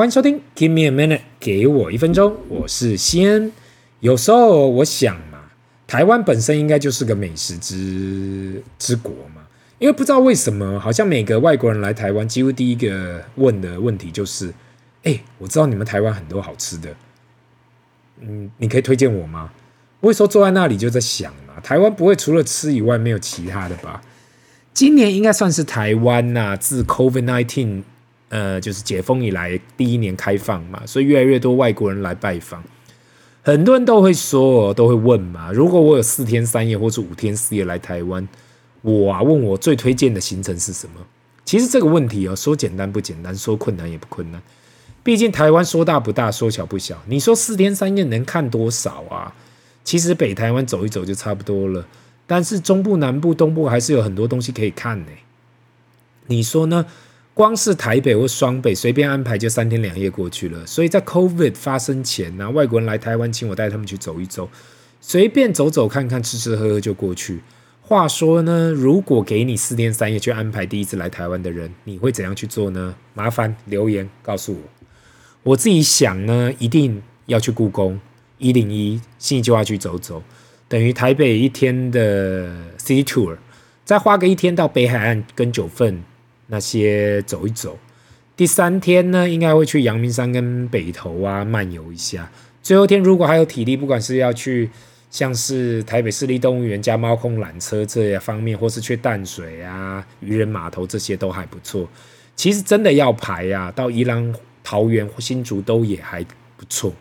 欢迎收听，Give me a minute，给我一分钟，我是西恩。有时候我想嘛，台湾本身应该就是个美食之之国嘛，因为不知道为什么，好像每个外国人来台湾，几乎第一个问的问题就是：哎，我知道你们台湾很多好吃的，嗯，你可以推荐我吗？我有时候坐在那里就在想嘛，台湾不会除了吃以外没有其他的吧？今年应该算是台湾呐，自 COVID-19。呃，就是解封以来第一年开放嘛，所以越来越多外国人来拜访。很多人都会说，都会问嘛，如果我有四天三夜或是五天四夜来台湾，我啊问我最推荐的行程是什么？其实这个问题哦，说简单不简单，说困难也不困难。毕竟台湾说大不大，说小不小。你说四天三夜能看多少啊？其实北台湾走一走就差不多了，但是中部、南部、东部还是有很多东西可以看呢。你说呢？光是台北或双北随便安排就三天两夜过去了，所以在 COVID 发生前呢，外国人来台湾，请我带他们去走一走，随便走走看看，吃吃喝喝就过去。话说呢，如果给你四天三夜去安排第一次来台湾的人，你会怎样去做呢？麻烦留言告诉我。我自己想呢，一定要去故宫、一零一、新计划去走走，等于台北一天的 City Tour，再花个一天到北海岸跟九份。那些走一走，第三天呢，应该会去阳明山跟北投啊漫游一下。最后一天如果还有体力，不管是要去像是台北市立动物园加猫空缆车这些方面，或是去淡水啊、渔人码头这些都还不错。其实真的要排啊，到宜兰、桃园新竹都也还不错，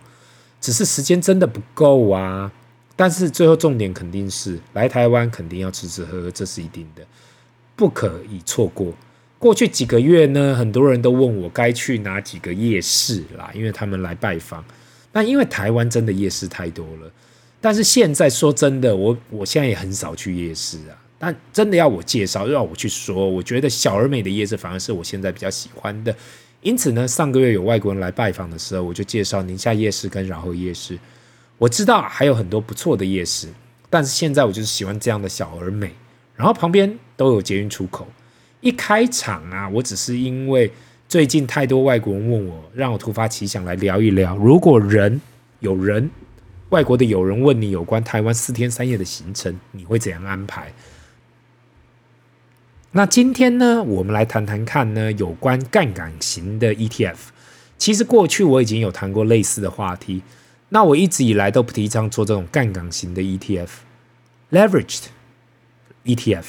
只是时间真的不够啊。但是最后重点肯定是来台湾肯定要吃吃喝喝，这是一定的，不可以错过。过去几个月呢，很多人都问我该去哪几个夜市啦，因为他们来拜访。那因为台湾真的夜市太多了，但是现在说真的，我我现在也很少去夜市啊。但真的要我介绍，要我去说，我觉得小而美的夜市反而是我现在比较喜欢的。因此呢，上个月有外国人来拜访的时候，我就介绍宁夏夜市跟饶河夜市。我知道还有很多不错的夜市，但是现在我就是喜欢这样的小而美，然后旁边都有捷运出口。一开场啊，我只是因为最近太多外国人问我，让我突发奇想来聊一聊。如果人有人外国的有人问你有关台湾四天三夜的行程，你会怎样安排？那今天呢，我们来谈谈看呢，有关杠杆型的 ETF。其实过去我已经有谈过类似的话题，那我一直以来都不提倡做这种杠杆型的 ETF，leveraged ETF。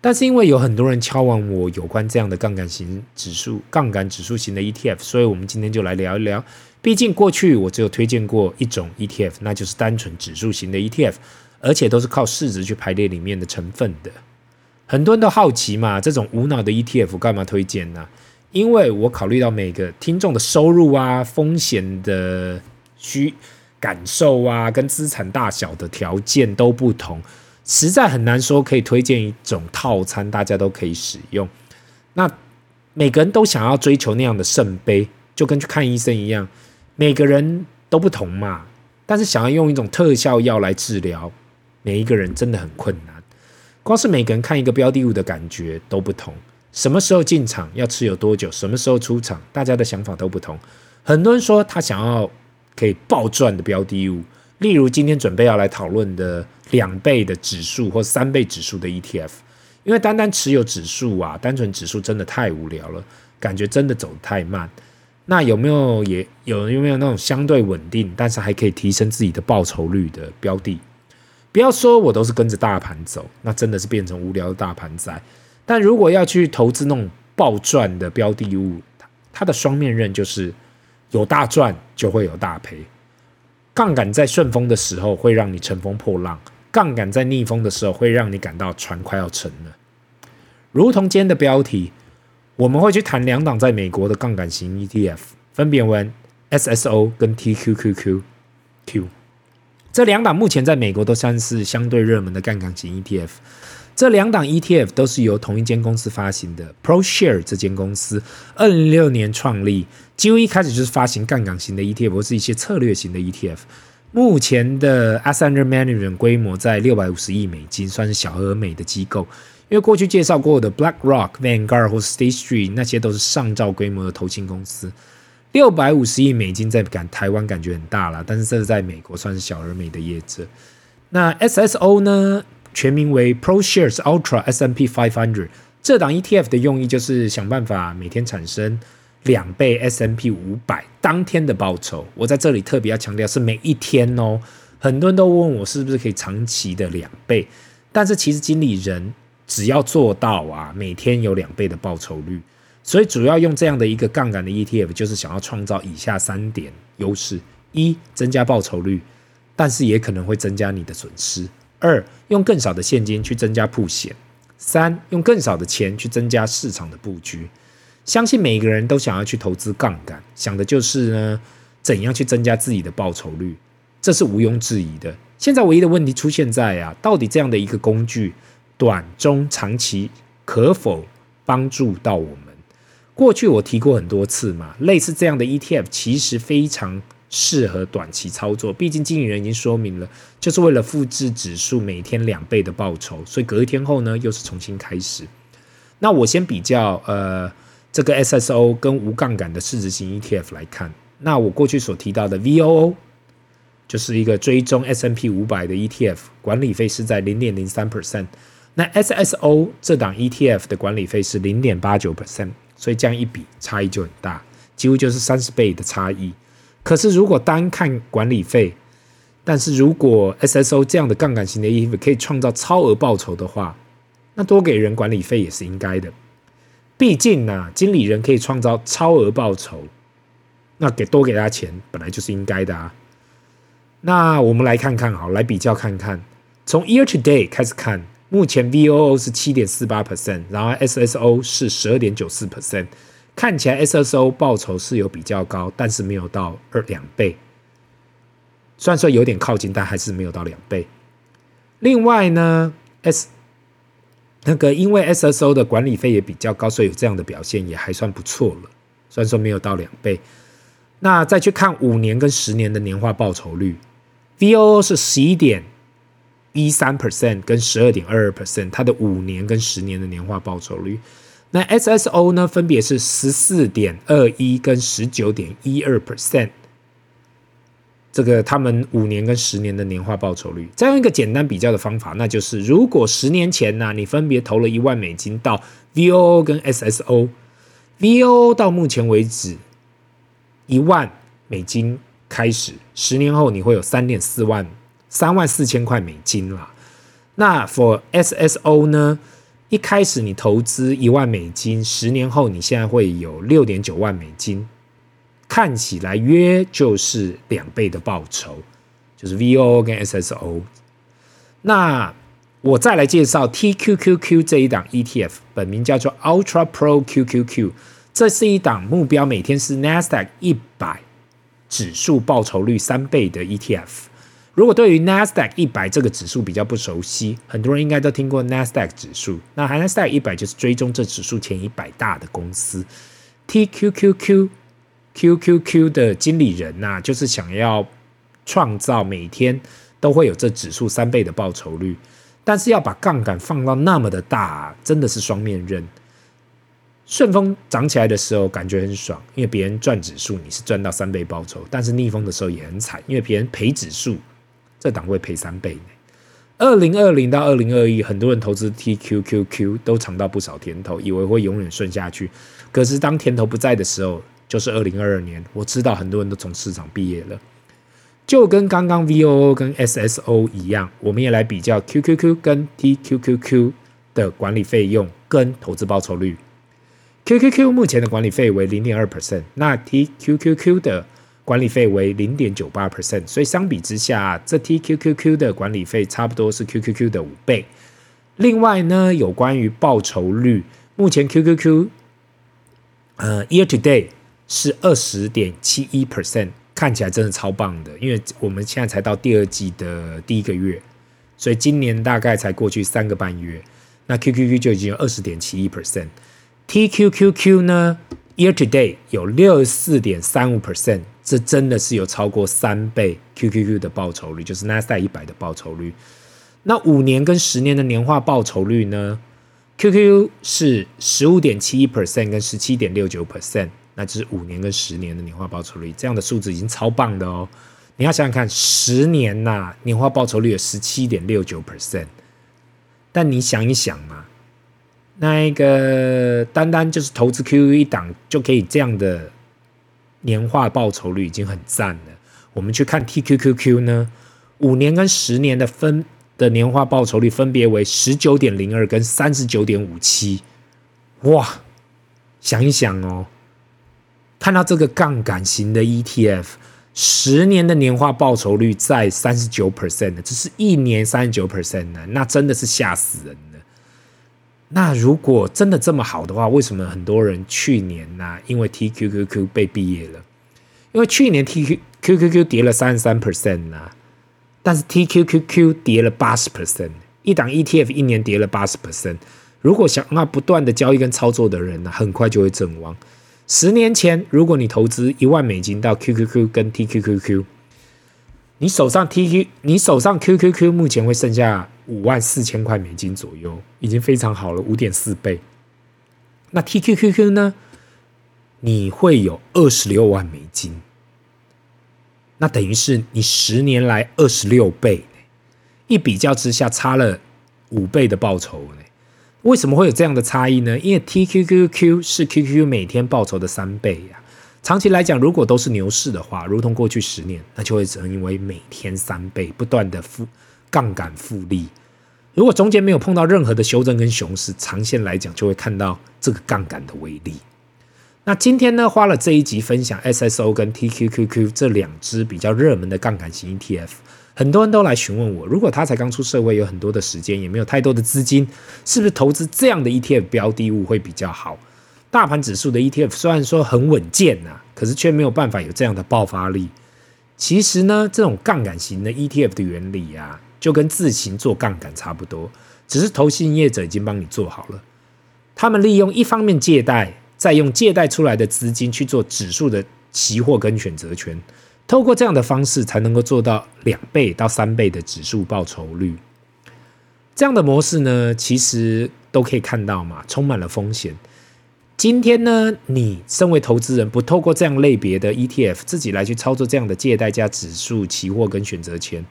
但是因为有很多人敲完我有关这样的杠杆型指数、杠杆指数型的 ETF，所以我们今天就来聊一聊。毕竟过去我只有推荐过一种 ETF，那就是单纯指数型的 ETF，而且都是靠市值去排列里面的成分的。很多人都好奇嘛，这种无脑的 ETF 干嘛推荐呢？因为我考虑到每个听众的收入啊、风险的需感受啊、跟资产大小的条件都不同。实在很难说可以推荐一种套餐，大家都可以使用。那每个人都想要追求那样的圣杯，就跟去看医生一样，每个人都不同嘛。但是想要用一种特效药来治疗，每一个人真的很困难。光是每个人看一个标的物的感觉都不同，什么时候进场要持有多久，什么时候出场，大家的想法都不同。很多人说他想要可以暴赚的标的物。例如今天准备要来讨论的两倍的指数或三倍指数的 ETF，因为单单持有指数啊，单纯指数真的太无聊了，感觉真的走得太慢。那有没有也有有没有那种相对稳定，但是还可以提升自己的报酬率的标的？不要说我都是跟着大盘走，那真的是变成无聊的大盘仔。但如果要去投资那种暴赚的标的物，它的双面刃就是有大赚就会有大赔。杠杆在顺风的时候会让你乘风破浪，杠杆在逆风的时候会让你感到船快要沉了。如同今天的标题，我们会去谈两档在美国的杠杆型 ETF，分别为 SSO 跟 TQQQ。Q。这两档目前在美国都算是相对热门的杠杆型 ETF。这两档 ETF 都是由同一间公司发行的，ProShare 这间公司，二零零六年创立，几乎一开始就是发行杠杆型的 ETF，或是一些策略型的 ETF。目前的 Asset Under Management 规模在六百五十亿美金，算是小而美的机构。因为过去介绍过的 BlackRock、Vanguard 或 State Street 那些都是上兆规模的投信公司。六百五十亿美金在感台湾感觉很大了，但是这是在美国算是小而美的业者。那 SSO 呢，全名为 ProShares Ultra S M P 500，这档 ETF 的用意就是想办法每天产生两倍 S M P 五百当天的报酬。我在这里特别要强调是每一天哦。很多人都问我是不是可以长期的两倍，但是其实经理人只要做到啊，每天有两倍的报酬率。所以主要用这样的一个杠杆的 ETF，就是想要创造以下三点优势：一、增加报酬率。但是也可能会增加你的损失。二，用更少的现金去增加铺险。三，用更少的钱去增加市场的布局。相信每个人都想要去投资杠杆，想的就是呢，怎样去增加自己的报酬率，这是毋庸置疑的。现在唯一的问题出现在啊，到底这样的一个工具，短、中、长期可否帮助到我们？过去我提过很多次嘛，类似这样的 ETF 其实非常。适合短期操作，毕竟经理人已经说明了，就是为了复制指数每天两倍的报酬，所以隔一天后呢，又是重新开始。那我先比较呃这个 SSO 跟无杠杆的市值型 ETF 来看，那我过去所提到的 VOO 就是一个追踪 S&P 五百的 ETF，管理费是在零点零三 percent，那 SSO 这档 ETF 的管理费是零点八九 percent，所以这样一比差异就很大，几乎就是三十倍的差异。可是，如果单看管理费，但是如果 SSO 这样的杠杆型的 ETF 可以创造超额报酬的话，那多给人管理费也是应该的。毕竟呢、啊，经理人可以创造超额报酬，那给多给他钱本来就是应该的啊。那我们来看看，好，来比较看看，从 Year to Day 开始看，目前 VOO 是七点四八 percent，然后 SSO 是十二点九四 percent。看起来 SSO 报酬是有比较高，但是没有到二两倍。虽然说有点靠近，但还是没有到两倍。另外呢，S 那个因为 SSO 的管理费也比较高，所以有这样的表现也还算不错了。虽然说没有到两倍。那再去看五年跟十年的年化报酬率，VOO 是十一点一三 percent 跟十二点二二 percent，它的五年跟十年的年化报酬率。那 SSO 呢，分别是十四点二一跟十九点一二 percent，这个他们五年跟十年的年化报酬率。再用一个简单比较的方法，那就是如果十年前呢、你分别投了一万美金到 VOO 跟 SSO，VOO 到目前为止一万美金开始，十年后你会有三点四万三万四千块美金啦。那 for SSO 呢？一开始你投资一万美金，十年后你现在会有六点九万美金，看起来约就是两倍的报酬，就是 VO 跟 SSO。那我再来介绍 TQQQ 这一档 ETF，本名叫做 Ultra Pro QQQ，这是一档目标每天是 NASDAQ 一百指数报酬率三倍的 ETF。如果对于 Nasdaq 一百这个指数比较不熟悉，很多人应该都听过 Nasdaq 指数。那 Nasdaq 一百就是追踪这指数前一百大的公司。TQQQ QQQ 的经理人呐、就是想要创造每天都会有这指数三倍的报酬率，但是要把杠杆放到那么的大，真的是双面刃。顺风涨起来的时候感觉很爽，因为别人赚指数，你是赚到三倍报酬；但是逆风的时候也很惨，因为别人赔指数。这档会赔三倍呢。二零二零到二零二一，很多人投资 TQQQ 都尝到不少甜头，以为会永远顺下去。可是当甜头不在的时候，就是二零二二年。我知道很多人都从市场毕业了，就跟刚刚 VOO 跟 SSO 一样，我们也来比较 QQQ 跟 TQQQ 的管理费用跟投资报酬率。QQQ 目前的管理费为零点二 percent，那 TQQQ 的。管理费为零点九八 percent，所以相比之下，这 TQQQ 的管理费差不多是 QQQ 的五倍。另外呢，有关于报酬率，目前 QQQ 呃 year to day 是二十点七一 percent，看起来真的超棒的。因为我们现在才到第二季的第一个月，所以今年大概才过去三个半月，那 QQQ 就已经有二十点七一 percent。TQQQ 呢，year to date 有六十四点三五 percent。这真的是有超过三倍 QQQ 的报酬率，就是 NASDAQ 一百的报酬率。那五年跟十年的年化报酬率呢？QQ 是十五点七一 percent 跟十七点六九 percent，那就是五年跟十年的年化报酬率，这样的数字已经超棒的哦。你要想想看，十年呐、年化报酬率有十七点六九 percent，但你想一想嘛，那一个单单就是投资 QQ 一档就可以这样的年化报酬率，已经很赞了。我们去看 TQQQ 呢，五年跟十年的分的年化报酬率分别为十九点零二跟三十九点五七，哇，想一想哦。看到这个杠杆型的 ETF，十年的年化报酬率在三十九 percent 的，这是一年三十九 percent 的，那真的是吓死人。那如果真的这么好的话，为什么很多人去年呢、因为 TQQQ 被毕业了，因为去年 TQQQQ 跌了三十三 percent 呐，但是 TQQQ 跌了八十 percent，一档 ETF 一年跌了八十 percent，如果想要不断的交易跟操作的人呢、很快就会阵亡。十年前，如果你投资一万美金到 QQQ 跟 TQQQ，你手上 TQ，你手上 QQQ 目前会剩下五万四千块美金左右，已经非常好了，五点四倍。那 TQQQ 呢？你会有二十六万美金，那等于是你十年来二十六倍，一比较之下差了五倍的报酬呢。为什么会有这样的差异呢？因为 TQQQ 是 QQQ 每天报酬的三倍呀。长期来讲，如果都是牛市的话，如同过去十年，那就会成为每天三倍，不断的复杠杆复利。如果中间没有碰到任何的修正跟熊市，长线来讲就会看到这个杠杆的威力。那今天呢，花了这一集分享 SSO 跟 TQQQ 这两只比较热门的杠杆型 ETF。很多人都来询问我，如果他才刚出社会，有很多的时间，也没有太多的资金，是不是投资这样的 ETF 标的物会比较好？大盘指数的 ETF 虽然说很稳健呐，可是却没有办法有这样的爆发力。其实呢，这种杠杆型的 ETF 的原理啊，就跟自行做杠杆差不多，只是投信业者已经帮你做好了。他们利用一方面借贷，再用借贷出来的资金去做指数的期货跟选择权。透过这样的方式，才能够做到两倍到三倍的指数报酬率。这样的模式呢，其实都可以看到嘛，充满了风险。今天呢，你身为投资人，不透过这样类别的 ETF，自己来去操作这样的借贷加指数期货跟选择权，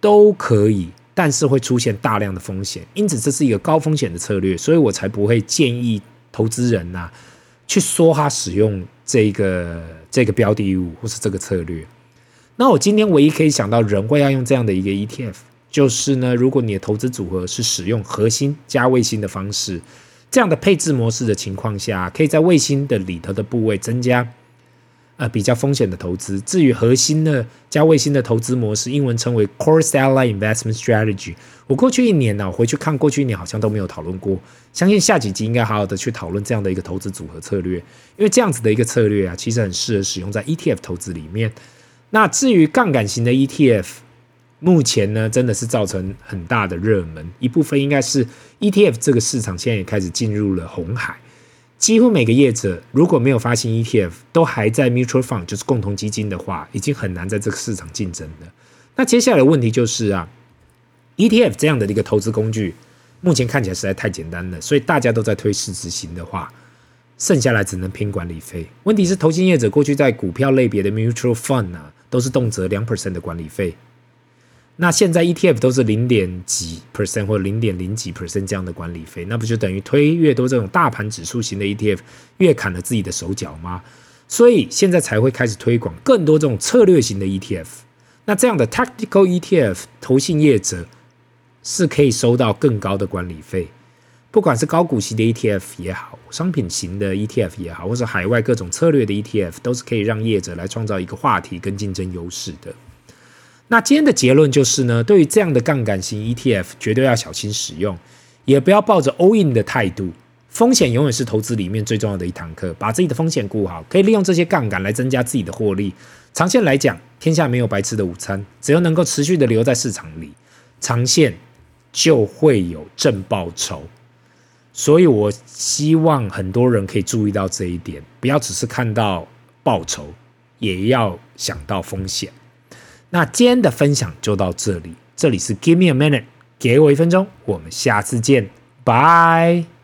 都可以，但是会出现大量的风险。因此，这是一个高风险的策略，所以我才不会建议投资人呐、去说他使用这个。这个标的物或是这个策略，那我今天唯一可以想到人会要用这样的一个 ETF，就是呢，如果你的投资组合是使用核心加卫星的方式，这样的配置模式的情况下，可以在卫星的里头的部位增加。呃，比较风险的投资。至于核心的加卫星的投资模式，英文称为 Core Satellite Investment Strategy。我过去一年呢，我回去看过去一年好像都没有讨论过。相信下几集应该好好的去讨论这样的一个投资组合策略，因为这样子的一个策略啊，其实很适合使用在 ETF 投资里面。那至于杠杆型的 ETF，目前呢真的是造成很大的热门，一部分应该是 ETF 这个市场现在也开始进入了红海。几乎每个业者如果没有发行 ETF，都还在 mutual fund，就是共同基金的话，已经很难在这个市场竞争了。那接下来的问题就是啊，ETF 这样的一个投资工具，目前看起来实在太简单了，所以大家都在推市值型的话，剩下来只能拼管理费。问题是，投信业者过去在股票类别的 mutual fund 啊，都是动辄两 percent 的管理费。那现在 ETF 都是零点几 percent 或零点零几 percent 这样的管理费，那不就等于推越多这种大盘指数型的 ETF，越砍了自己的手脚吗？所以现在才会开始推广更多这种策略型的 ETF。那这样的 tactical ETF，投信业者是可以收到更高的管理费，不管是高股息的 ETF 也好，商品型的 ETF 也好，或是海外各种策略的 ETF，都是可以让业者来创造一个话题跟竞争优势的。那今天的结论就是呢，对于这样的杠杆型 ETF，绝对要小心使用，也不要抱着 all in 的态度。风险永远是投资里面最重要的一堂课，把自己的风险顾好，可以利用这些杠杆来增加自己的获利。长线来讲，天下没有白吃的午餐，只要能够持续的留在市场里，长线就会有正报酬。所以我希望很多人可以注意到这一点，不要只是看到报酬，也要想到风险。那今天的分享就到这里，这里是 Give me a minute，给我一分钟，我们下次见，拜。